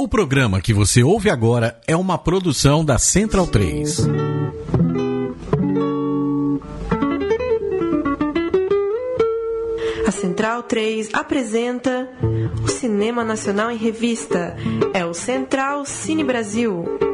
O programa que você ouve agora é uma produção da Central 3. A Central 3 apresenta o Cinema Nacional em Revista. É o Central Cine Brasil.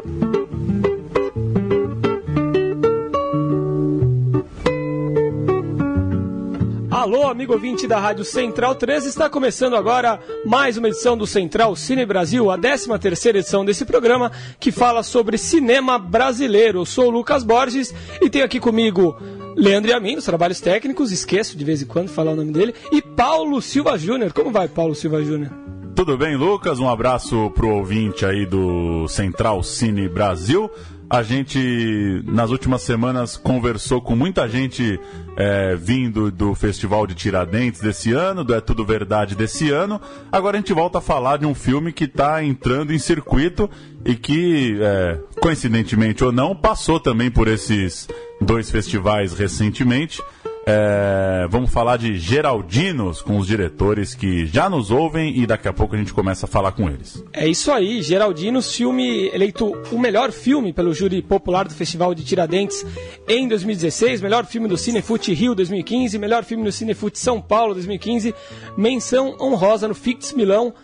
Alô, amigo ouvinte da Rádio Central 3, está começando agora mais uma edição do Central Cine Brasil, a 13 terceira edição desse programa que fala sobre cinema brasileiro. Eu sou o Lucas Borges e tenho aqui comigo Leandro Yamin, dos trabalhos técnicos, esqueço de vez em quando falar o nome dele, e Paulo Silva Júnior. Como vai, Paulo Silva Júnior? Tudo bem, Lucas? Um abraço pro ouvinte aí do Central Cine Brasil. A gente, nas últimas semanas, conversou com muita gente é, vindo do Festival de Tiradentes desse ano, do É Tudo Verdade desse ano. Agora a gente volta a falar de um filme que está entrando em circuito e que, é, coincidentemente ou não, passou também por esses dois festivais recentemente. É, vamos falar de Geraldinos com os diretores que já nos ouvem e daqui a pouco a gente começa a falar com eles. É isso aí, Geraldinos, filme eleito o melhor filme pelo júri popular do Festival de Tiradentes em 2016, melhor filme do Cinefute Rio 2015, melhor filme do Cinefute São Paulo 2015, menção honrosa no Fix Milão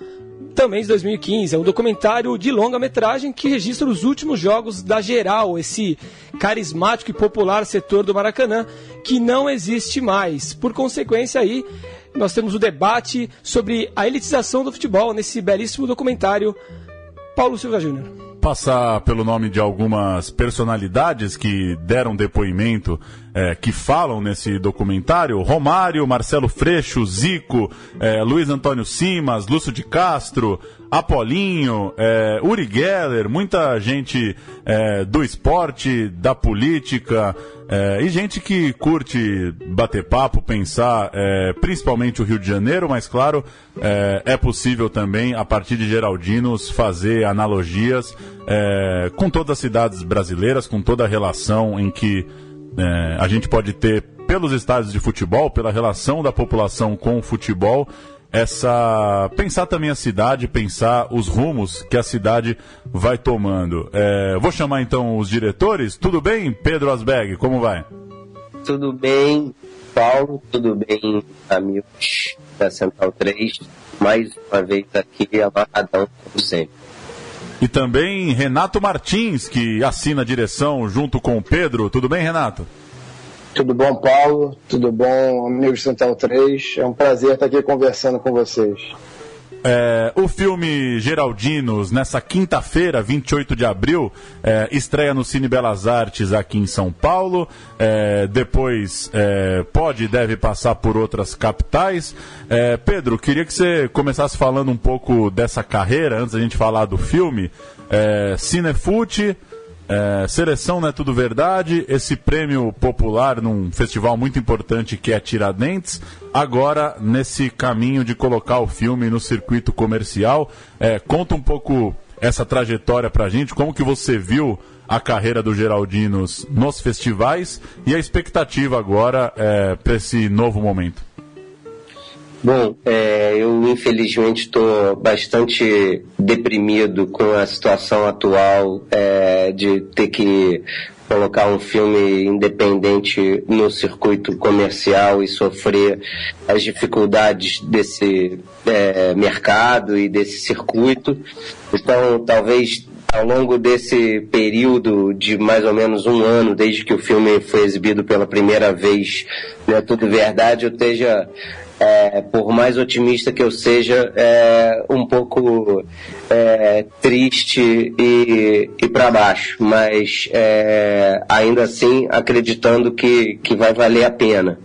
também de 2015. É um documentário de longa-metragem que registra os últimos jogos da Geral, esse carismático e popular setor do Maracanã, que não existe mais. Por consequência, aí, nós temos o debate sobre a elitização do futebol nesse belíssimo documentário. Paulo Silva Júnior passar pelo nome de algumas personalidades que deram depoimento, é, que falam nesse documentário: Romário, Marcelo Freixo, Zico, é, Luiz Antônio Simas, Lúcio de Castro, Apolinho, é, Uri Geller, muita gente é, do esporte, da política. É, e gente que curte bater papo, pensar, é, principalmente o Rio de Janeiro, mas claro, é, é possível também, a partir de Geraldinos, fazer analogias é, com todas as cidades brasileiras, com toda a relação em que é, a gente pode ter pelos estádios de futebol, pela relação da população com o futebol essa pensar também a cidade, pensar os rumos que a cidade vai tomando. É, vou chamar então os diretores. Tudo bem, Pedro Asberg? Como vai? Tudo bem, Paulo. Tudo bem, amigos da Central 3. Mais uma vez aqui, amarradão, como sempre. E também Renato Martins, que assina a direção junto com o Pedro. Tudo bem, Renato? Tudo bom, Paulo? Tudo bom, amigos Central 3? É um prazer estar aqui conversando com vocês. É, o filme Geraldinos, nessa quinta-feira, 28 de abril, é, estreia no Cine Belas Artes aqui em São Paulo. É, depois é, pode e deve passar por outras capitais. É, Pedro, queria que você começasse falando um pouco dessa carreira, antes da gente falar do filme. É, Cinefute. É, seleção não é tudo verdade, esse prêmio popular num festival muito importante que é Tiradentes, agora nesse caminho de colocar o filme no circuito comercial. É, conta um pouco essa trajetória pra gente, como que você viu a carreira do Geraldinos nos festivais e a expectativa agora é, para esse novo momento. Bom, é, eu infelizmente estou bastante deprimido com a situação atual é, de ter que colocar um filme independente no circuito comercial e sofrer as dificuldades desse é, mercado e desse circuito. Então, talvez ao longo desse período de mais ou menos um ano, desde que o filme foi exibido pela primeira vez, né, tudo verdade, eu esteja é, por mais otimista que eu seja, é um pouco é, triste e, e para baixo, mas é, ainda assim acreditando que, que vai valer a pena.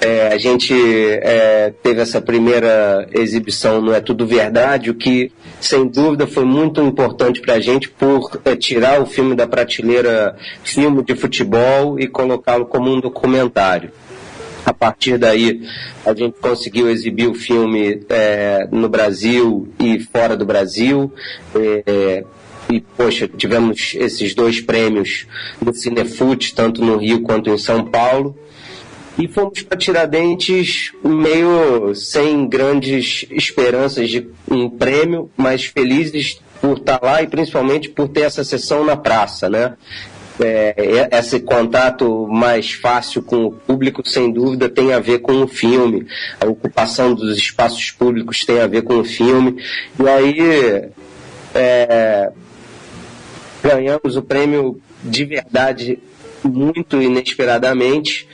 É, a gente é, teve essa primeira exibição no É Tudo Verdade, o que sem dúvida foi muito importante para a gente por é, tirar o filme da prateleira filme de futebol e colocá-lo como um documentário. A partir daí, a gente conseguiu exibir o filme é, no Brasil e fora do Brasil. É, e, poxa, tivemos esses dois prêmios no Cinefute, tanto no Rio quanto em São Paulo. E fomos para Tiradentes meio sem grandes esperanças de um prêmio, mas felizes por estar lá e principalmente por ter essa sessão na praça, né? É, esse contato mais fácil com o público, sem dúvida, tem a ver com o filme. A ocupação dos espaços públicos tem a ver com o filme. E aí é, ganhamos o prêmio de verdade muito inesperadamente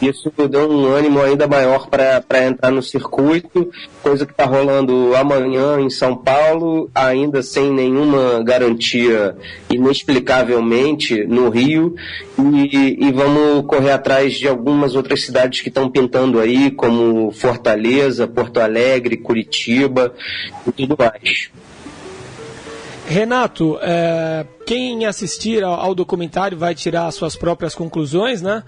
isso deu um ânimo ainda maior para entrar no circuito, coisa que está rolando amanhã em São Paulo, ainda sem nenhuma garantia, inexplicavelmente, no Rio, e, e vamos correr atrás de algumas outras cidades que estão pintando aí, como Fortaleza, Porto Alegre, Curitiba e tudo mais. Renato, é, quem assistir ao, ao documentário vai tirar suas próprias conclusões, né?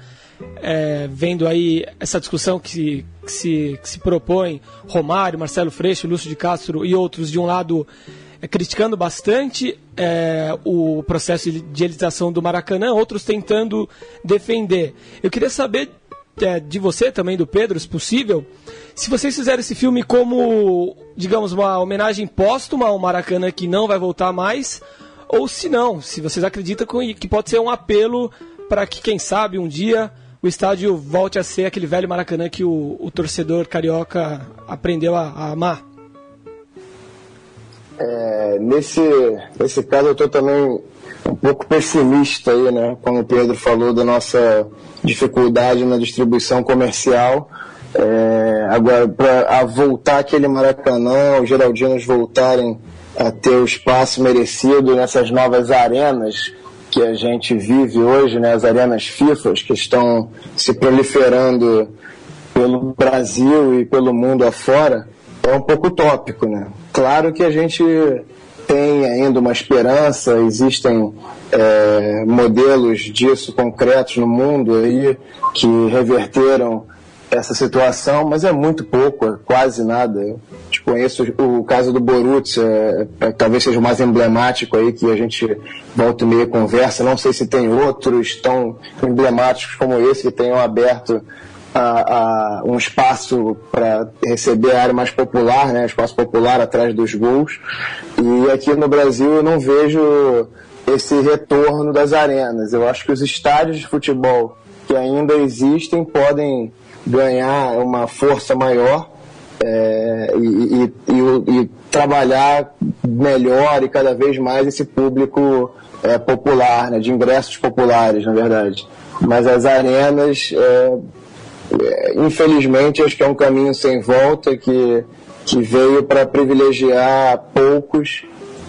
É, vendo aí essa discussão que se, que se, que se propõe, Romário, Marcelo Freixo, Lúcio de Castro e outros, de um lado é, criticando bastante é, o processo de elitização do Maracanã, outros tentando defender. Eu queria saber é, de você também, do Pedro, se possível, se vocês fizeram esse filme como, digamos, uma homenagem póstuma ao Maracanã que não vai voltar mais, ou se não, se vocês acreditam que pode ser um apelo para que, quem sabe, um dia o estádio volte a ser aquele velho Maracanã que o, o torcedor carioca aprendeu a, a amar? É, nesse, nesse caso eu estou também um pouco pessimista aí, né? Como o Pedro falou da nossa dificuldade na distribuição comercial. É, agora, para voltar aquele Maracanã, os Geraldinos voltarem a ter o espaço merecido nessas novas arenas, que a gente vive hoje, né, as arenas FIFA que estão se proliferando pelo Brasil e pelo mundo afora, é um pouco utópico. Né? Claro que a gente tem ainda uma esperança, existem é, modelos disso concretos no mundo aí que reverteram essa situação, mas é muito pouco, é quase nada. Eu conheço o caso do Borussia, é, é, talvez seja o mais emblemático aí que a gente volta e meia conversa. Não sei se tem outros tão emblemáticos como esse que tenham aberto a, a um espaço para receber a área mais popular, né, espaço popular atrás dos gols. E aqui no Brasil eu não vejo esse retorno das arenas. Eu acho que os estádios de futebol que ainda existem podem ganhar uma força maior é, e, e, e, e, trabalhar melhor e cada vez mais esse público é, popular, né, de ingressos populares, na verdade. Mas as arenas, é, é infelizmente, acho que é um caminho sem volta que, que veio para privilegiar poucos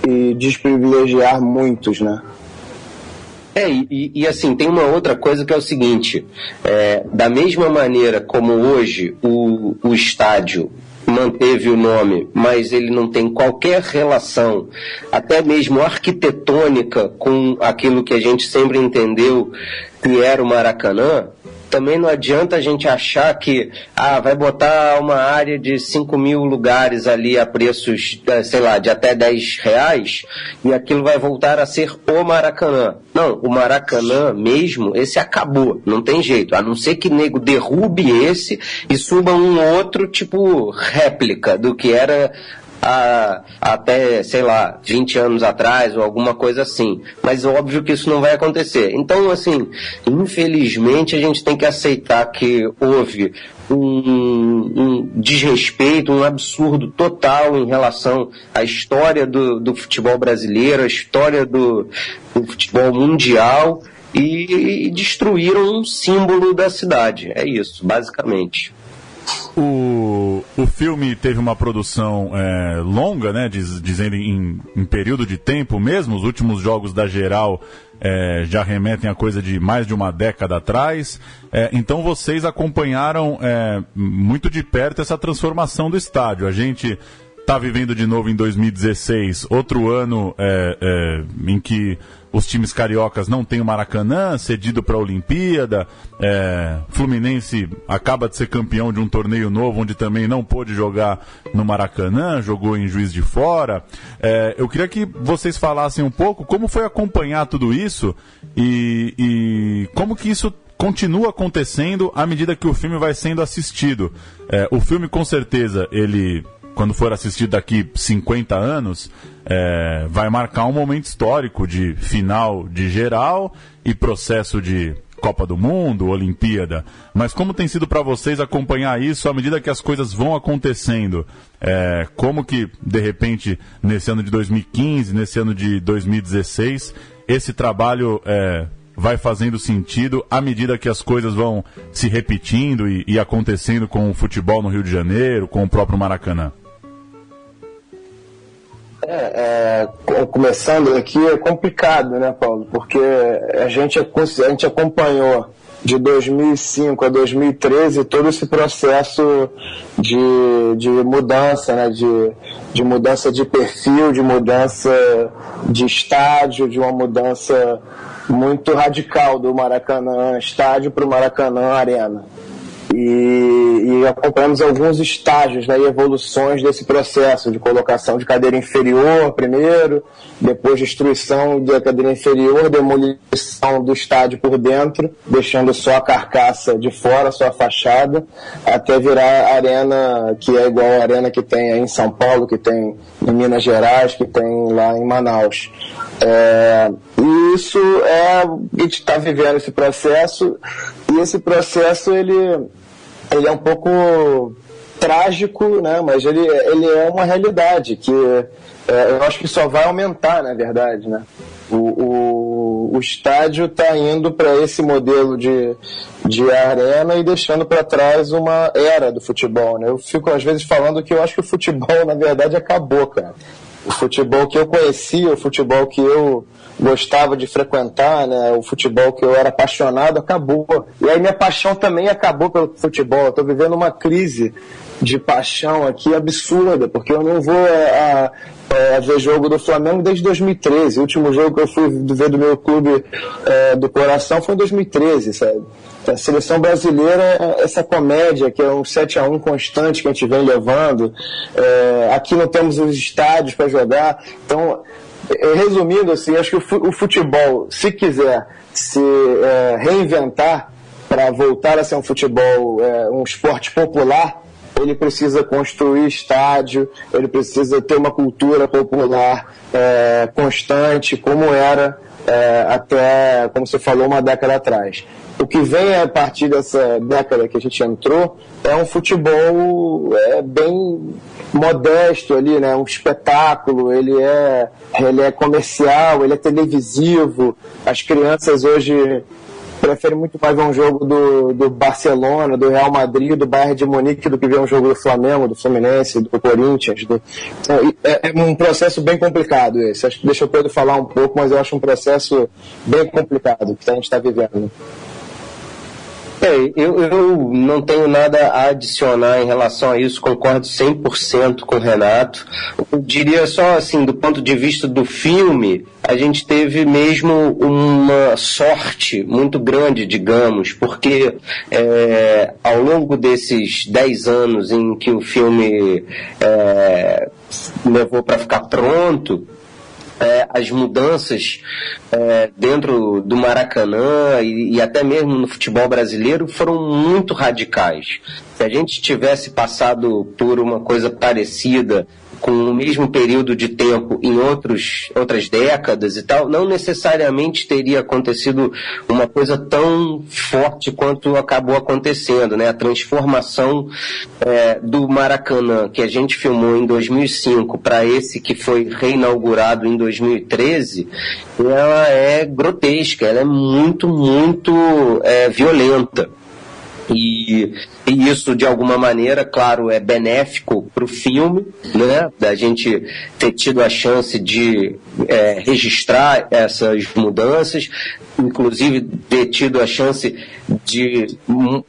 e desprivilegiar muitos, né? É, e, e, assim, tem uma outra coisa que é o seguinte: é, da mesma maneira como hoje o, o estádio manteve o nome, mas ele não tem qualquer relação, até mesmo arquitetônica, com aquilo que a gente sempre entendeu que era o Maracanã, também não adianta a gente achar que ah, vai botar uma área de 5 mil lugares ali a preços, eh, sei lá, de até 10 reais e aquilo vai voltar a ser o Maracanã. Não, o Maracanã mesmo, esse acabou, não tem jeito. A não ser que nego derrube esse e suba um outro tipo réplica do que era a, até, sei lá, 20 anos atrás ou alguma coisa assim. Mas óbvio que isso não vai acontecer. Então, assim, infelizmente a gente tem que aceitar que houve um, um, desrespeito, um absurdo total em relação à história do, do futebol brasileiro, à história do, do futebol mundial e, e destruíram um símbolo da cidade. É isso, basicamente. O, o filme teve uma produção é, longa, né? Diz, dizendo em, em, período de tempo mesmo. Os últimos jogos da geral é, já remetem a coisa de mais de uma década atrás. É, então vocês acompanharam é, muito de perto essa transformação do estádio. A gente está vivendo de novo em 2016, outro ano é, é, em que os times cariocas não têm o Maracanã, cedido para a Olimpíada. É, Fluminense acaba de ser campeão de um torneio novo, onde também não pôde jogar no Maracanã, jogou em Juiz de Fora. É, eu queria que vocês falassem um pouco como foi acompanhar tudo isso e, e como que isso continua acontecendo à medida que o filme vai sendo assistido. É, o filme, com certeza, ele quando for assistir daqui 50 anos, é, vai marcar um momento histórico de final de geral e processo de Copa do Mundo, Olimpíada. Mas como tem sido para vocês acompanhar isso à medida que as coisas vão acontecendo? É, como que, de repente, nesse ano de 2015, nesse ano de 2016, esse trabalho é, vai fazendo sentido à medida que as coisas vão se repetindo e, e acontecendo com o futebol no Rio de Janeiro, com o próprio Maracanã? É, é, começando aqui é complicado, né, Paulo? Porque a gente, a gente acompanhou de 2005 a 2013 todo esse processo de, de mudança, né, de, de mudança de perfil, de mudança de estádio, de uma mudança muito radical do Maracanã estádio para o Maracanã Arena e, e acompanhamos alguns estágios né, e evoluções desse processo de colocação de cadeira inferior primeiro, depois destruição da cadeira inferior, demolição do estádio por dentro, deixando só a carcaça de fora, só a fachada, até virar a arena que é igual a arena que tem em São Paulo, que tem em Minas Gerais, que tem lá em Manaus. É, e isso é, a gente está vivendo esse processo, e esse processo ele ele é um pouco trágico, né? Mas ele, ele é uma realidade que é, eu acho que só vai aumentar, na verdade, né? O, o, o estádio está indo para esse modelo de, de arena e deixando para trás uma era do futebol, né? Eu fico às vezes falando que eu acho que o futebol, na verdade, acabou, cara. O futebol que eu conhecia, o futebol que eu gostava de frequentar, né? O futebol que eu era apaixonado acabou. E aí minha paixão também acabou pelo futebol. Tô vivendo uma crise de paixão aqui absurda, porque eu não vou é, a, a, ver jogo do Flamengo desde 2013. O último jogo que eu fui ver do meu clube é, do coração foi em 2013, sabe? A seleção brasileira é essa comédia que é um 7 a 1 constante que a gente vem levando. É, aqui não temos os estádios para jogar. Então, é, resumindo, assim, acho que o futebol, se quiser se é, reinventar para voltar a ser um futebol, é, um esporte popular, ele precisa construir estádio, ele precisa ter uma cultura popular é, constante, como era é, até, como você falou, uma década atrás. O que vem a partir dessa década que a gente entrou é um futebol é, bem modesto ali, né? Um espetáculo, ele é, ele é comercial, ele é televisivo. As crianças hoje preferem muito mais um jogo do, do Barcelona, do Real Madrid, do Bayern de Munique do que ver um jogo do Flamengo, do Fluminense, do Corinthians. Do... Então, é, é, um processo bem complicado esse. Deixa o Pedro falar um pouco, mas eu acho um processo bem complicado que a gente está vivendo. É, eu, eu não tenho nada a adicionar em relação a isso, concordo 100% com o Renato. Eu diria só assim, do ponto de vista do filme, a gente teve mesmo uma sorte muito grande, digamos, porque é, ao longo desses 10 anos em que o filme é, levou para ficar pronto, é, as mudanças é, dentro do Maracanã e, e, até mesmo no futebol brasileiro foram muito radicais. Se a gente tivesse passado por uma coisa parecida com o mesmo período de tempo em outros, outras décadas e tal, não necessariamente teria acontecido uma coisa tão forte quanto acabou acontecendo, né? A transformação é, do Maracanã que a gente filmou em 2005 para esse que foi reinaugurado em 2013, ela é grotesca, ela é muito, muito é, violenta. E, e, isso, de alguma maneira, claro, é benéfico para o filme, né? Da gente ter tido a chance de é, registrar essas mudanças, inclusive ter tido a chance de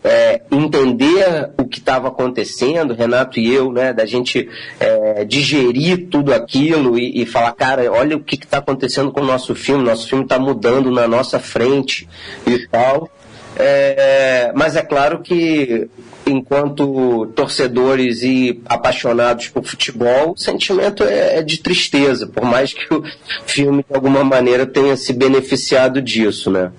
é, entender o que estava acontecendo, Renato e eu, né? Da gente é, digerir tudo aquilo e, e, falar, cara, olha o que está acontecendo com o nosso filme, nosso filme está mudando na nossa frente e tal. É, mas é claro que, enquanto torcedores e apaixonados por futebol, o sentimento é, é de tristeza, por mais que o filme, de alguma maneira, tenha se beneficiado disso, né?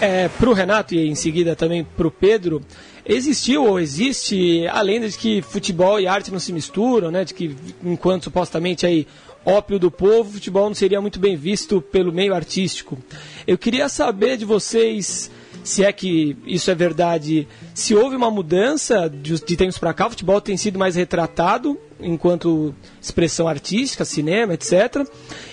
É, para o Renato e em seguida também para o Pedro, existiu ou existe a lenda de que futebol e arte não se misturam, né? De que enquanto supostamente aí ópio do povo, futebol não seria muito bem visto pelo meio artístico. Eu queria saber de vocês se é que isso é verdade, se houve uma mudança de, de tempos para cá, o futebol tem sido mais retratado enquanto expressão artística, cinema, etc.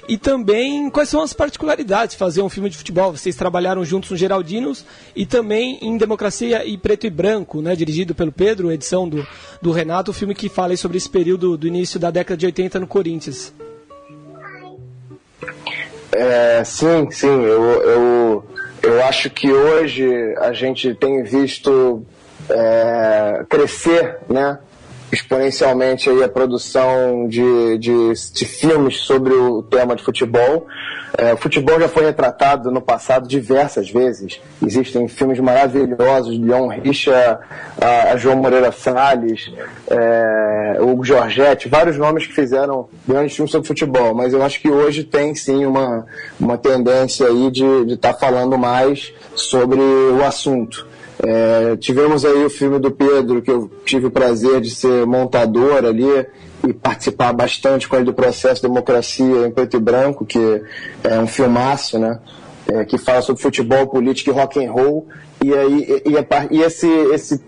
E também quais são as particularidades de fazer um filme de futebol. Vocês trabalharam juntos no Geraldinos e também em Democracia e Preto e Branco, né, dirigido pelo Pedro, edição do, do Renato, o filme que fala sobre esse período do início da década de 80 no Corinthians. É, sim, sim, eu, eu, eu acho que hoje a gente tem visto é, crescer, né? Exponencialmente aí a produção de, de, de, filmes sobre o tema de futebol. É, o futebol já foi retratado no passado diversas vezes. Existem filmes maravilhosos de Leon Richa, a, a João Moreira Salles, é, Hugo Giorgetti, vários nomes que fizeram grandes filmes sobre futebol. Mas eu acho que hoje tem sim uma, uma tendência aí de estar tá falando mais sobre o assunto. É, tivemos aí o filme do Pedro, que eu tive o prazer de ser montador ali e participar bastante com ele do processo Democracia em Preto e Branco, que é um filmaço, né? É, que fala sobre futebol, política e rock and roll. E, aí, e, e, e esse, esse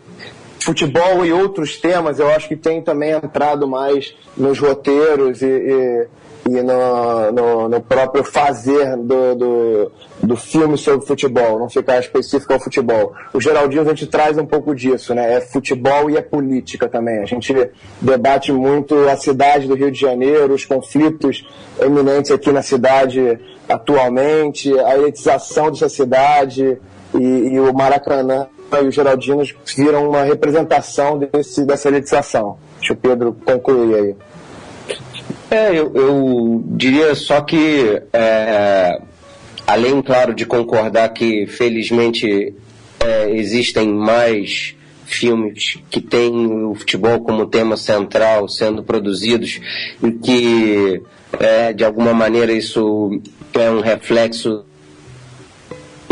futebol e outros temas eu acho que tem também entrado mais nos roteiros e, e e no, no, no próprio fazer do, do, do, filme sobre futebol, não ficar específico ao futebol. O Geraldinho a gente traz um pouco disso, né? É futebol e é política também. A gente debate muito a cidade do Rio de Janeiro, os conflitos eminentes aqui na cidade atualmente, a elitização dessa cidade e, e o Maracanã e o Geraldino viram uma representação desse, dessa elitização. Deixa o Pedro concluir aí. É, eu, eu diria só que, é, além, claro, de concordar que, felizmente, é, existem mais filmes que têm o futebol como tema central sendo produzidos e que, é, de alguma maneira, isso é um reflexo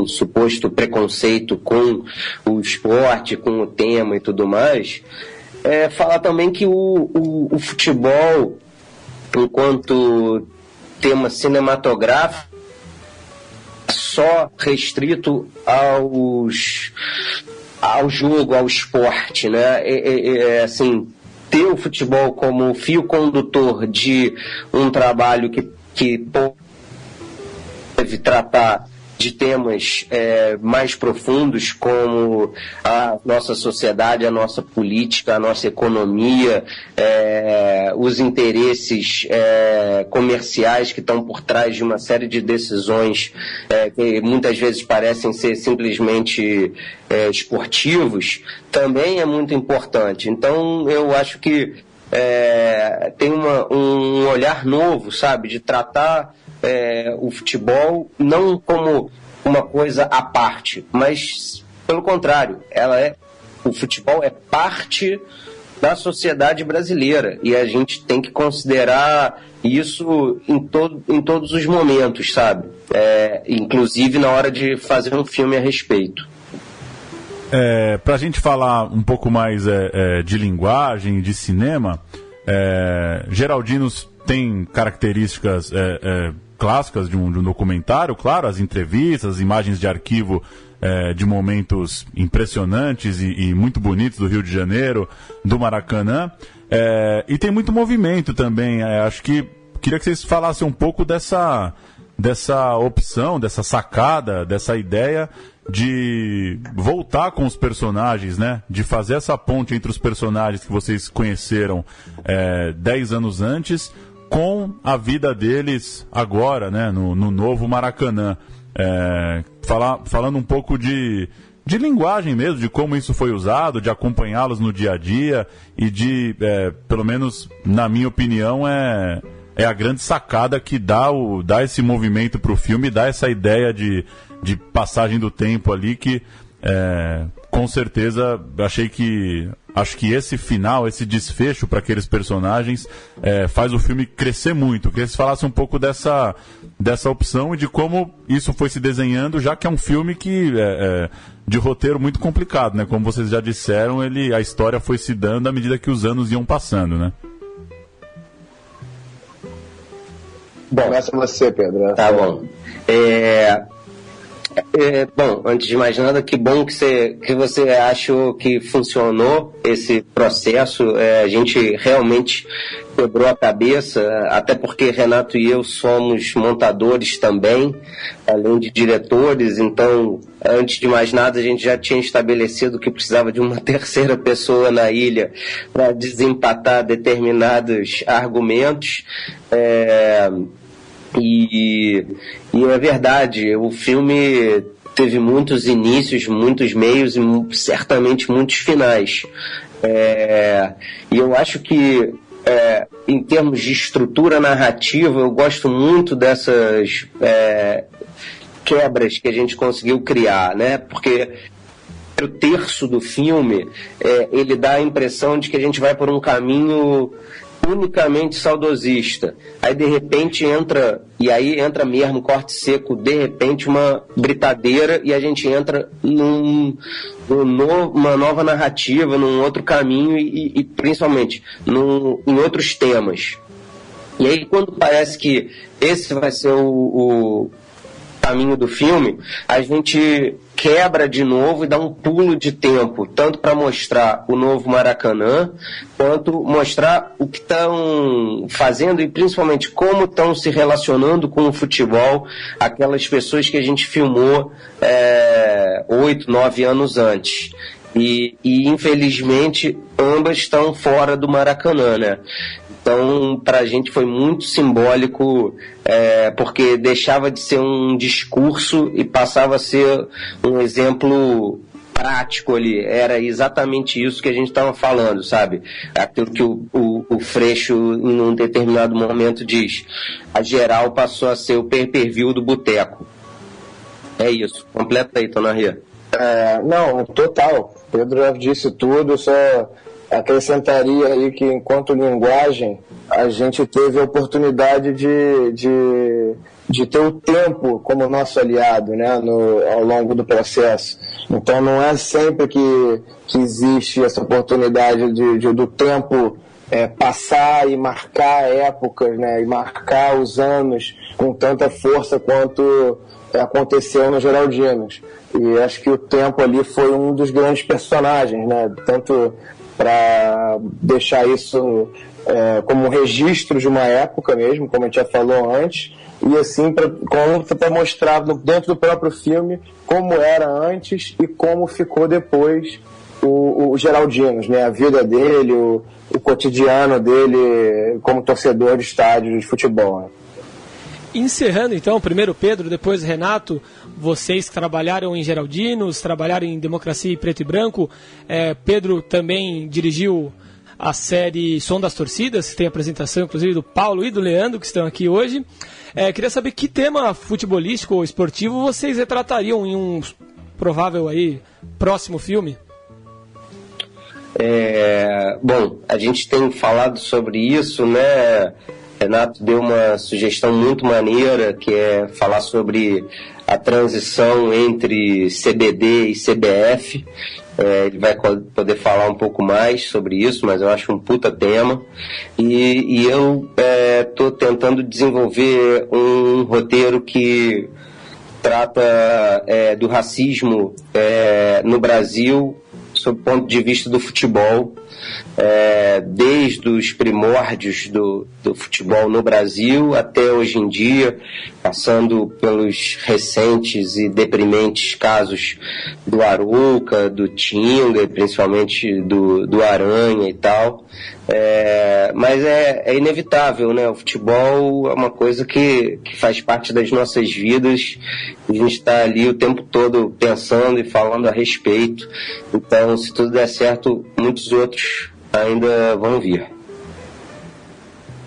suposto preconceito com o esporte, com o tema e tudo mais, é falar também que o, o, o futebol enquanto tema cinematográfico só restrito aos ao jogo, ao esporte, né? É, é, é, assim, ter o futebol como fio condutor de um trabalho que, que deve tratar de temas é, mais profundos como a nossa sociedade, a nossa política, a nossa economia, é, os interesses é, comerciais que estão por trás de uma série de decisões é, que muitas vezes parecem ser simplesmente é, esportivos, também é muito importante. Então, eu acho que é, tem uma, um olhar novo, sabe, de tratar é, o futebol não como uma coisa à parte, mas pelo contrário, ela é o futebol é parte da sociedade brasileira e a gente tem que considerar isso em, todo, em todos os momentos, sabe? É, inclusive na hora de fazer um filme a respeito. É, Para a gente falar um pouco mais é, é, de linguagem, de cinema, é, Geraldinos tem características é, clássicas de um, de um, documentário, claro, as entrevistas, as imagens de arquivo é, de momentos impressionantes e, e, muito bonitos do Rio de Janeiro, do Maracanã. É, e tem muito movimento também. É, acho que queria que vocês falassem um pouco dessa, dessa opção, dessa sacada, dessa ideia de voltar com os personagens, né? De fazer essa ponte entre os personagens que vocês conheceram é, dez anos antes com a vida deles agora, né, no, no novo Maracanã. É, falar, falando um pouco de, de linguagem mesmo, de como isso foi usado, de acompanhá-los no dia a dia e de, é, pelo menos na minha opinião, é, é a grande sacada que dá, o, dá esse movimento para o filme, dá essa ideia de, de passagem do tempo ali que é, com certeza achei que acho que esse final, esse desfecho para aqueles personagens é, faz o filme crescer muito. Queria que vocês falassem um pouco dessa, dessa opção e de como isso foi se desenhando, já que é um filme que é, é, de roteiro muito complicado, né? Como vocês já disseram, ele, a história foi se dando à medida que os anos iam passando, né? Bom, começa você, Pedro. Tá bom. É, é, bom, antes de mais nada, que bom que você, que você achou que funcionou esse processo. É, a gente realmente quebrou a cabeça, até porque Renato e eu somos montadores também, além de diretores, então, antes de mais nada, a gente já tinha estabelecido que precisava de uma terceira pessoa na ilha para desempatar determinados argumentos. É, e, e é verdade, o filme teve muitos inícios, muitos meios e certamente muitos finais. É, e eu acho que, é, em termos de estrutura narrativa, eu gosto muito dessas é, quebras que a gente conseguiu criar, né? Porque o terço do filme é, ele dá a impressão de que a gente vai por um caminho unicamente saudosista. Aí de repente entra, e aí entra mesmo corte seco, de repente uma britadeira e a gente entra num, num uma nova narrativa, num outro caminho e, e principalmente num, em outros temas. E aí quando parece que esse vai ser o, o caminho do filme, a gente quebra de novo e dá um pulo de tempo, tanto para mostrar o novo Maracanã, quanto mostrar o que estão fazendo e principalmente como estão se relacionando com o futebol aquelas pessoas que a gente filmou é, oito, é, nove anos antes. E, e, infelizmente ambas estão fora do Maracanã, né? Então, para a gente foi muito simbólico, é, porque deixava de ser um discurso e passava a ser um exemplo prático ali. Era exatamente isso que a gente estava falando, sabe? Aquilo que o, o, o, Freixo, em um determinado momento, diz. A geral passou a ser o per-per-view do boteco. É isso. Completa aí, Tona Ria. É, não, total. Pedro disse tudo, só acrescentaria aí que enquanto linguagem a gente teve a oportunidade de, de, de ter o tempo como nosso aliado né, no, ao longo do processo. Então não é sempre que, que existe essa oportunidade de, de do tempo é, passar e marcar épocas, né, e marcar os anos com tanta força quanto aconteceu no Geraldinos. E acho que o tempo ali foi um dos grandes personagens, né? Tanto para deixar isso é, como registro de uma época mesmo, como a gente já falou antes, e assim para mostrar dentro do próprio filme como era antes e como ficou depois o, o né? a vida dele, o, o cotidiano dele como torcedor de estádio de futebol. Né? Encerrando então, primeiro Pedro, depois Renato, vocês trabalharam em Geraldinos, trabalharam em Democracia e Preto e Branco. É, Pedro também dirigiu a série Som das Torcidas, que tem apresentação inclusive do Paulo e do Leandro, que estão aqui hoje. É, queria saber que tema futebolístico ou esportivo vocês retratariam em um provável aí próximo filme. É, bom, a gente tem falado sobre isso, né? Renato deu uma sugestão muito maneira, que é falar sobre a transição entre CBD e CBF. É, ele vai poder falar um pouco mais sobre isso, mas eu acho um puta tema. E, e eu estou é, tentando desenvolver um roteiro que trata é, do racismo é, no Brasil sob o ponto de vista do futebol é, desde os primórdios do, do futebol no Brasil até hoje em dia, passando pelos recentes e deprimentes casos do Aruca, do Tinga, principalmente do, do Aranha e tal. É, mas é, é, inevitável, né? O futebol é uma coisa que, que faz parte das nossas vidas a gente está ali o tempo todo pensando e falando a respeito. Então, se tudo der certo, muitos outros ainda vão vir.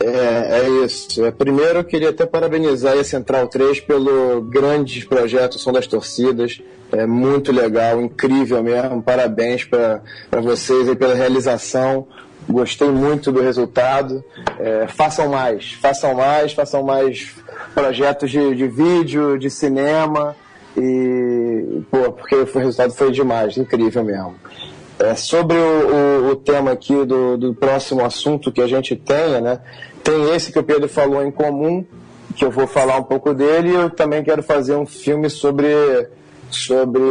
É, é isso. É, primeiro, eu queria até parabenizar a Central 3 pelo grande projeto Som das Torcidas. É muito legal, incrível mesmo. Parabéns para vocês aí pela realização. Gostei muito do resultado. É, façam mais, façam mais, façam mais projetos de, de vídeo, de cinema. E, pô, porque o resultado foi demais, incrível mesmo. É, sobre o, o, o, tema aqui do, do próximo assunto que a gente tenha, né? Tem esse que o Pedro falou em comum, que eu vou falar um pouco dele, e eu também quero fazer um filme sobre, sobre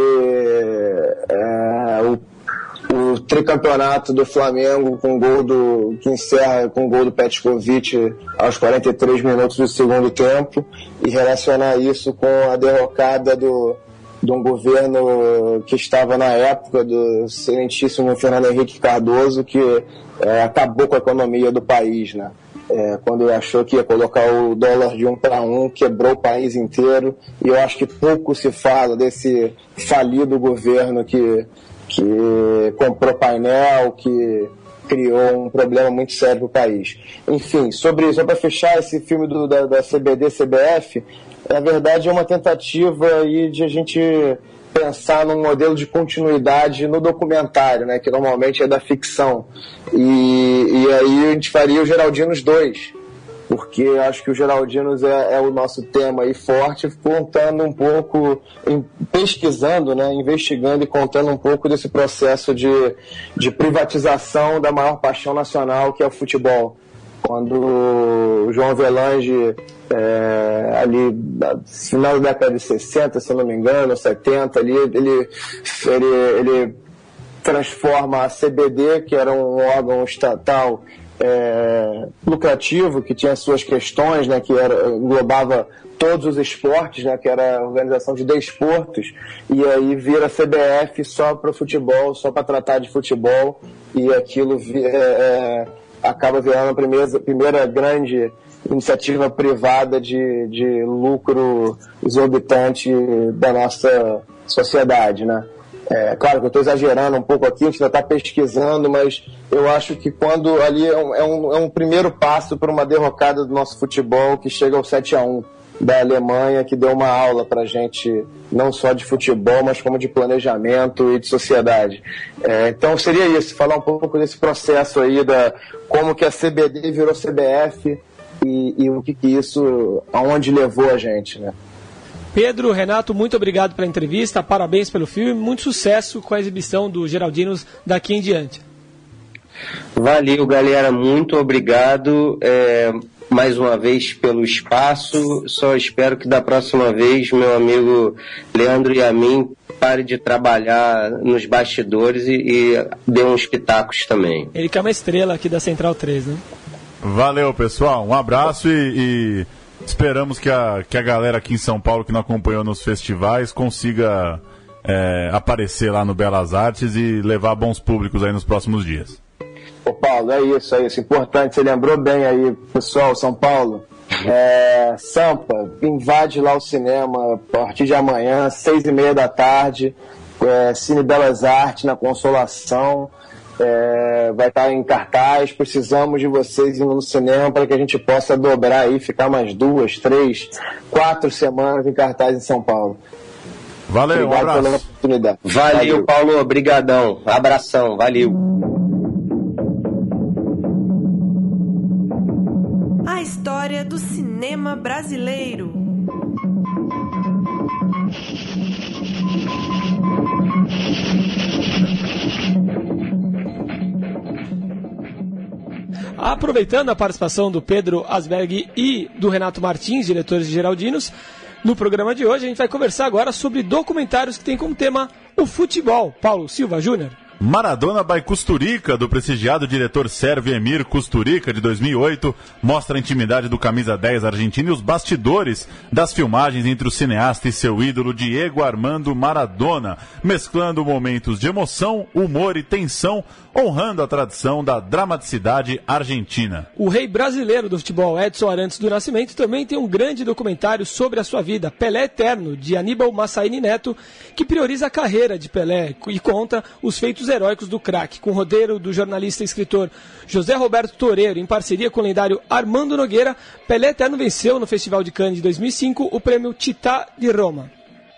é, o, o tricampeonato do Flamengo com gol do, que encerra com gol do Petkovic aos 43 minutos do segundo tempo e relacionar isso com a derrocada do, de um governo que estava na época do excelentíssimo Fernando Henrique Cardoso, que é, acabou com a economia do país, né? É, quando achou que ia colocar o dólar de um para um, quebrou o país inteiro. E eu acho que pouco se fala desse falido governo que, que comprou painel, que criou um problema muito sério para o país. Enfim, sobre só para fechar esse filme do, da, da CBD CBF, na verdade é uma tentativa aí de a gente pensar num modelo de continuidade no documentário, né, que normalmente é da ficção. E, e aí a gente faria o Geraldinos 2, porque acho que o Geraldinos é, é, o nosso tema aí forte, contando um pouco, pesquisando, né, investigando e contando um pouco desse processo de, de privatização da maior paixão nacional, que é o futebol. Quando o João Avelange é, ali final da década de 60, se não me engano, 70, ali, ele, ele, ele transforma a CBD, que era um órgão estatal é, lucrativo, que tinha suas questões, né, que era, englobava todos os esportes, né, que era a organização de desportos, e aí vira CBF só para futebol, só para tratar de futebol, e aquilo é, acaba virando a primeira, primeira grande iniciativa privada de, de lucro exorbitante da nossa sociedade, né? É, claro que eu estou exagerando um pouco aqui, a gente ainda está pesquisando, mas eu acho que quando ali é um, é um, é um primeiro passo para uma derrocada do nosso futebol que chega ao 7 a 1 da Alemanha, que deu uma aula para a gente, não só de futebol, mas como de planejamento e de sociedade. É, então seria isso, falar um pouco desse processo aí, da como que a CBD virou CBF, e, e o que, que isso, aonde levou a gente, né? Pedro, Renato, muito obrigado pela entrevista, parabéns pelo filme, muito sucesso com a exibição do Geraldinos daqui em diante. Valeu, galera, muito obrigado é, mais uma vez pelo espaço. Só espero que da próxima vez meu amigo Leandro e a mim pare de trabalhar nos bastidores e, e dê uns pitacos também. Ele que é uma estrela aqui da Central 3, né? Valeu, pessoal. Um abraço e, e, esperamos que a, que a galera aqui em São Paulo que não acompanhou nos festivais consiga é, aparecer lá no Belas Artes e levar bons públicos aí nos próximos dias. Ô Paulo, é isso, é isso. Importante, você lembrou bem aí, pessoal, São Paulo. É, Sampa, invade lá o cinema a partir de amanhã, seis e meia da tarde. É, Cine Belas Artes na Consolação é, vai estar em cartaz. Precisamos de vocês indo no cinema para que a gente possa dobrar aí, ficar mais duas, três, quatro semanas em cartaz em São Paulo. Valeu, Obrigado um abraço. pela oportunidade. Valeu, valeu. Paulo. Obrigadão. Abração. Valeu. História do cinema brasileiro. Aproveitando a participação do Pedro Asberg e do Renato Martins, diretores de Geraldinos, no programa de hoje a gente vai conversar agora sobre documentários que tem como tema o futebol. Paulo Silva Júnior. Maradona by Custurica, do prestigiado diretor sérvio Emir Custurica, de 2008, mostra a intimidade do camisa 10 argentino e os bastidores das filmagens entre o cineasta e seu ídolo Diego Armando Maradona, mesclando momentos de emoção, humor e tensão, honrando a tradição da dramaticidade argentina. O rei brasileiro do futebol, Edson Arantes do Nascimento, também tem um grande documentário sobre a sua vida, Pelé Eterno, de Aníbal Massaini Neto, que prioriza a carreira de Pelé e conta os feitos heróicos do craque, com o roteiro do jornalista e escritor José Roberto Toreiro, em parceria com o lendário Armando Nogueira, Pelé Eterno venceu no Festival de Cannes de 2005 o prêmio Titá de Roma.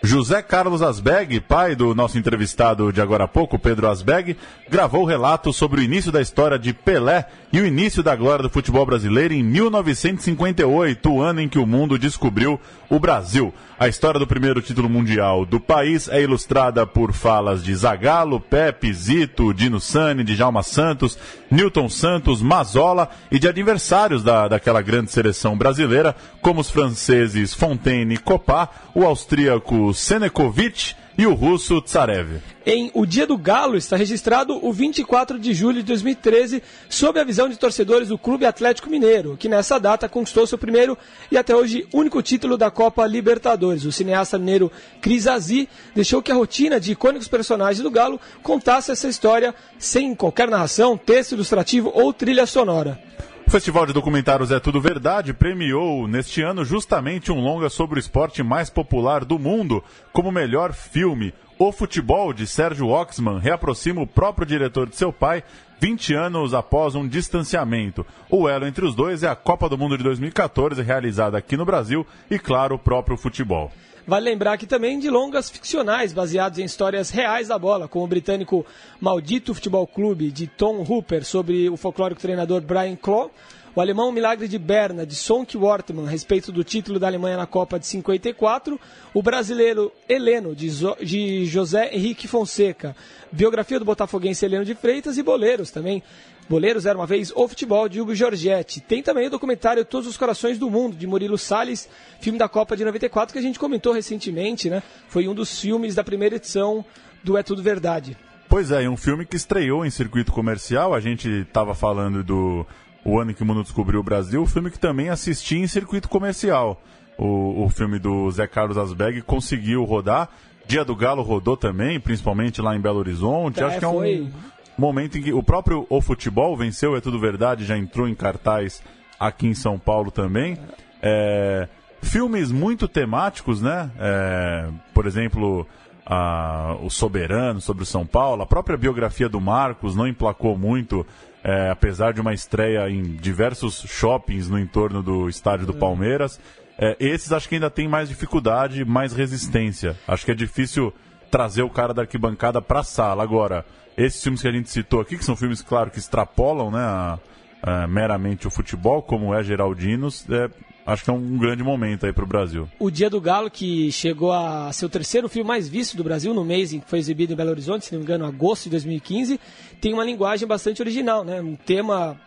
José Carlos Asbeg, pai do nosso entrevistado de agora há pouco, Pedro Asbeg, gravou o relato sobre o início da história de Pelé e o início da glória do futebol brasileiro em 1958, o ano em que o mundo descobriu o Brasil. A história do primeiro título mundial do país é ilustrada por falas de Zagallo, Pepe, Zito, Dino Sani, Djalma Santos, Newton Santos, Mazola e de adversários da, daquela grande seleção brasileira, como os franceses Fontaine e Copá, o austríaco Senekovic e o russo Tsarev. Em O Dia do Galo está registrado o 24 de julho de 2013, sob a visão de torcedores do Clube Atlético Mineiro, que nessa data conquistou seu primeiro e até hoje único título da Copa Libertadores. O cineasta mineiro Cris Azi deixou que a rotina de icônicos personagens do Galo contasse essa história sem qualquer narração, texto ilustrativo ou trilha sonora. O Festival de Documentários É Tudo Verdade premiou neste ano justamente um longa sobre o esporte mais popular do mundo como melhor filme. O Futebol, de Sérgio Oxman, reaproxima o próprio diretor de seu pai 20 anos após um distanciamento. O elo entre os dois é a Copa do Mundo de 2014, realizada aqui no Brasil, e, claro, o próprio futebol. Vale lembrar aqui também de longas ficcionais baseadas em histórias reais da bola, como o britânico Maldito Futebol Clube, de Tom Hooper, sobre o folclórico treinador Brian Clough, o alemão Milagre de Berna, de Sonk Wortmann, a respeito do título da Alemanha na Copa de 54, o brasileiro Heleno, de, de José Henrique Fonseca, biografia do botafoguense Heleno de Freitas e Boleiros também, Boleiros era uma vez o futebol de Hugo Giorgetti. Tem também o documentário Todos os Corações do Mundo, de Murilo Salles, filme da Copa de 94, que a gente comentou recentemente, né? Foi um dos filmes da primeira edição do É Tudo Verdade. Pois é, um filme que estreou em circuito comercial. A gente estava falando do O Ano em que o Mundo Descobriu o Brasil, o filme que também assisti em circuito comercial. O, o filme do Zé Carlos Asbeg conseguiu rodar. Dia do Galo rodou também, principalmente lá em Belo Horizonte. É, Acho que é um, foi momento em que o próprio O Futebol venceu, é tudo verdade, já entrou em cartaz aqui em São Paulo também. É, filmes muito temáticos, né? É, por exemplo, a, O Soberano sobre o São Paulo, a própria biografia do Marcos não emplacou muito, é, apesar de uma estreia em diversos shoppings no entorno do estádio do Palmeiras. É, esses acho que ainda tem mais dificuldade, mais resistência. Acho que é difícil trazer o cara da arquibancada para a sala. Agora, esses filmes que a gente citou aqui, que são filmes, claro, que extrapolam né, a, a, meramente o futebol, como é Geraldinos, é, acho que é um grande momento aí para o Brasil. O Dia do Galo, que chegou a ser o terceiro filme mais visto do Brasil no mês em que foi exibido em Belo Horizonte, se não me engano, agosto de 2015, tem uma linguagem bastante original, né? Um tema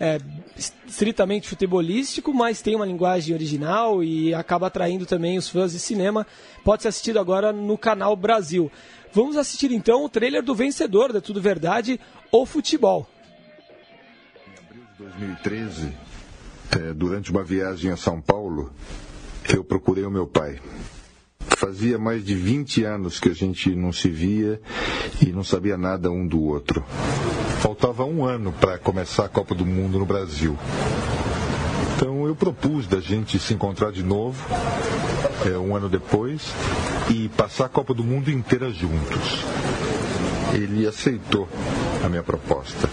é, estritamente futebolístico, mas tem uma linguagem original e acaba atraindo também os fãs de cinema. Pode ser assistido agora no canal Brasil. Vamos assistir então o trailer do vencedor da Tudo Verdade, O Futebol. Em abril de 2013, é, durante uma viagem a São Paulo, eu procurei o meu pai. Fazia mais de 20 anos que a gente não se via e não sabia nada um do outro. Faltava um ano para começar a Copa do Mundo no Brasil. Então eu propus da gente se encontrar de novo, é, um ano depois, e passar a Copa do Mundo inteira juntos. Ele aceitou a minha proposta.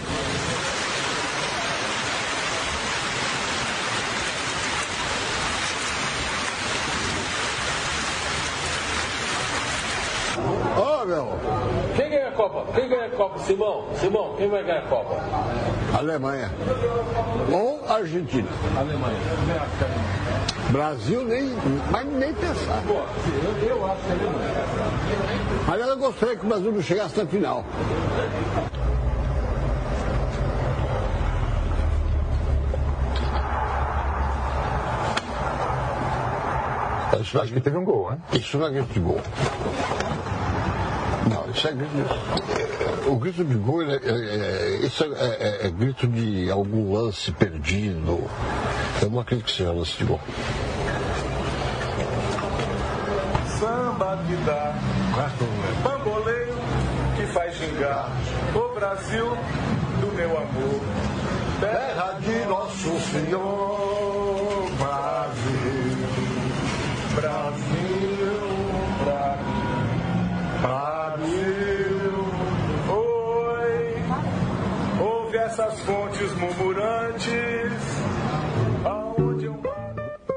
Ó, meu, Quem ganha a Copa? Quem ganha a Copa? Simão? Simão, quem vai ganhar a Copa? Alemanha. Ou Argentina. Alemanha. Brasil nem, mas nem pensar. Pô, eu, eu acho que é Alemanha. Aliás, eu gostaria que o Brasil não chegasse na final. Isso Acho que teve um gol, né? Isso não é grito de gol. Não, isso é grito de... O grito de gol, é, é- isso é, é- grito de algum lance perdido. Eu não acredito que seja lance de gol. Samba de dar, bamboleio, que faz gingar o Brasil do meu amor. Terra de nosso Senhor, Brasil, Brasil, Brasil. Essas fontes murmurantes. Aonde eu.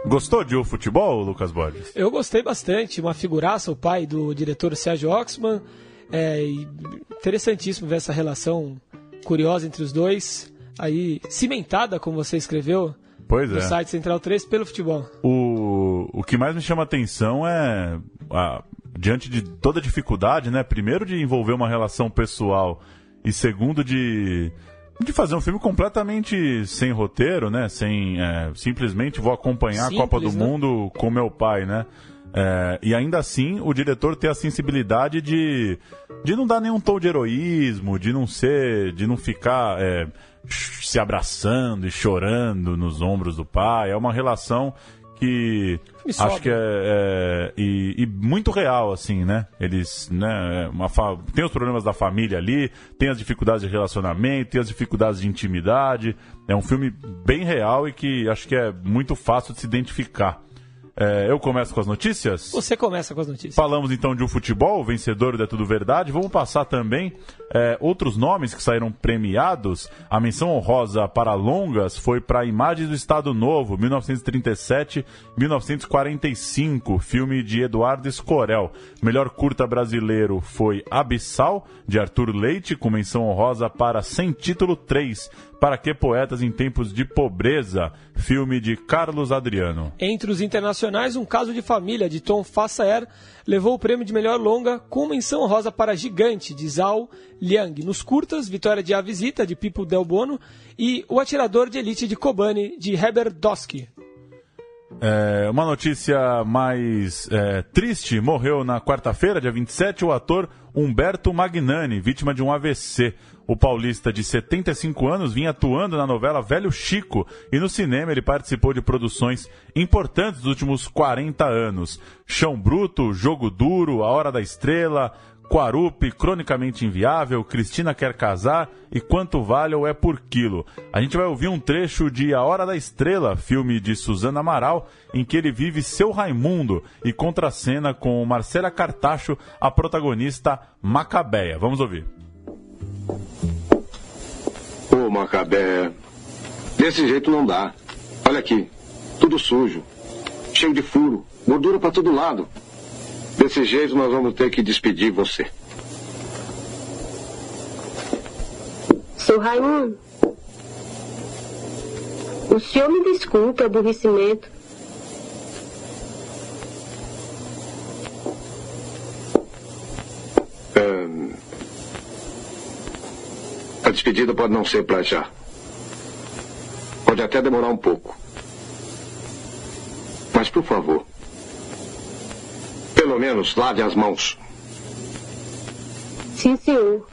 Gostou de o futebol, Lucas Borges? Eu gostei bastante, uma figuraça, o pai do diretor Sérgio Oxman. É interessantíssimo ver essa relação curiosa entre os dois, aí cimentada, como você escreveu Pois no é. site Central 3, pelo futebol. O, o que mais me chama atenção é, a- diante de toda a dificuldade, né? Primeiro, de envolver uma relação pessoal e segundo, de, de fazer um filme completamente sem roteiro, né? Sem, é, simplesmente vou acompanhar a Copa do Simples, né? Mundo com meu pai, né? É, e ainda assim, o diretor ter a sensibilidade de, de não dar nenhum tom de heroísmo, de não ser, de não ficar é, se abraçando e chorando nos ombros do pai. É uma relação que acho que é, é- e, e muito real assim, né? Eles, né? é Uma fa- tem os problemas da família ali, tem as dificuldades de relacionamento, tem as dificuldades de intimidade. É um filme bem real e que acho que é muito fácil de se identificar. É, eu começo com as notícias? Você começa com as notícias. Falamos então de um futebol, o vencedor do É Tudo Verdade. Vamos passar também é, outros nomes que saíram premiados. A menção honrosa para longas foi para Imagens do Estado Novo, 1937-1945, filme de Eduardo Escorel. Melhor curta brasileiro foi Abissal, de Arthur Leite, com menção honrosa para Sem Título 3, Para Que Poetas em Tempos de Pobreza, filme de Carlos Adriano. Entre os internacionais, um caso de família de Tom Fassaer levou o prêmio de melhor longa com menção rosa para Gigante, de Zhao Liang. Nos curtas, vitória de A Visita, de Pipo Del Bono, e O Atirador de Elite de Kobani, de Heber Dosky. É, uma notícia mais é, triste: morreu na quarta-feira, dia 27, o ator Humberto Magnani, vítima de um AVC. O paulista de 75 anos vinha atuando na novela Velho Chico e no cinema ele participou de produções importantes dos últimos 40 anos: Chão Bruto, Jogo Duro, A Hora da Estrela, Quarupi, Cronicamente Inviável, Cristina Quer Casar e Quanto Vale ou É Por Quilo. A gente vai ouvir um trecho de A Hora da Estrela, filme de Suzana Amaral, em que ele vive seu Raimundo e contracena com Marcela Cartacho, a protagonista Macabeia. Vamos ouvir. Ô, Macabé, desse jeito não dá. Olha aqui, tudo sujo, cheio de furo, gordura pra todo lado. Desse jeito nós vamos ter que despedir você. Seu Raimundo, o senhor me desculpe o aborrecimento. Ahn, a despedida pode não ser pra já. Pode até demorar um pouco. Mas, por favor, pelo menos lave as mãos. Sim, senhor.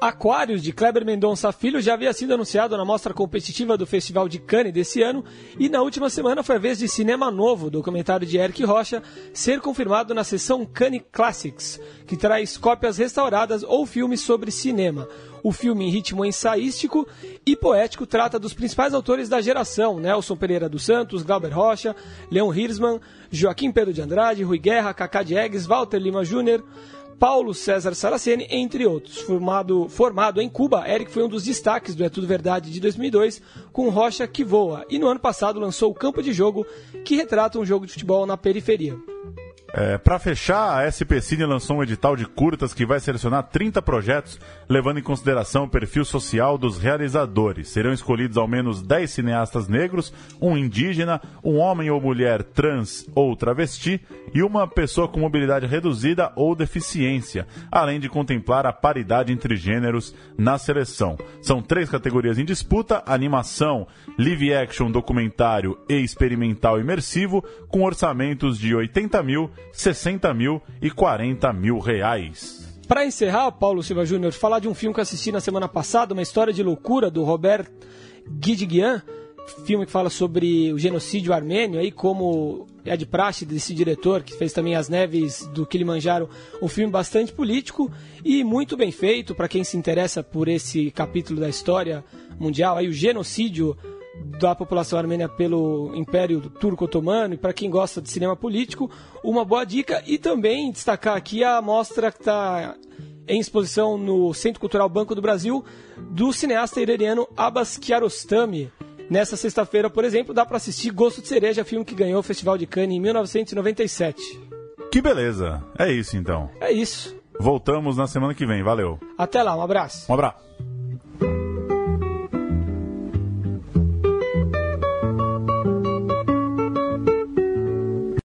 Aquários, de Kleber Mendonça Filho, já havia sido anunciado na mostra competitiva do Festival de Cannes desse ano, e na última semana foi a vez de Cinema Novo, documentário de Eric Rocha, ser confirmado na sessão Cannes Classics, que traz cópias restauradas ou filmes sobre cinema. O filme, em ritmo ensaístico e poético, trata dos principais autores da geração: Nelson Pereira dos Santos, Glauber Rocha, Leon Hirschman, Joaquim Pedro de Andrade, Rui Guerra, Cacá Diegues, Walter Lima Júnior, Paulo César Saraceni, entre outros. Formado, formado em Cuba, Eric foi um dos destaques do É Tudo Verdade de 2002, com Rocha que voa, e no ano passado lançou o Campo de Jogo, que retrata um jogo de futebol na periferia. É, para fechar, a SP Cine lançou um edital de curtas que vai selecionar 30 projetos, levando em consideração o perfil social dos realizadores. Serão escolhidos ao menos 10 cineastas negros, um indígena, um homem ou mulher trans ou travesti e uma pessoa com mobilidade reduzida ou deficiência, além de contemplar a paridade entre gêneros na seleção. São três categorias em disputa: animação, live action, documentário e experimental imersivo, com orçamentos de 80 mil, 60 mil e 40 mil reais. Para encerrar, Paulo Silva Júnior, falar de um filme que assisti na semana passada, uma história de loucura do Robert Guidiguian, filme que fala sobre o genocídio armênio, aí como é de praxe desse diretor, que fez também As Neves do Kilimanjaro, um filme bastante político e muito bem feito para quem se interessa por esse capítulo da história mundial, aí o genocídio da população armênia pelo Império Turco-Otomano e para quem gosta de cinema político, uma boa dica e também destacar aqui a mostra que está em exposição no Centro Cultural Banco do Brasil do cineasta iraniano Abbas Kiarostami. Nessa sexta-feira, por exemplo, dá para assistir Gosto de Cereja, filme que ganhou o Festival de Cannes em 1997. Que beleza. É isso então. É isso. Voltamos na semana que vem. Valeu. Até lá, um abraço. Um abraço.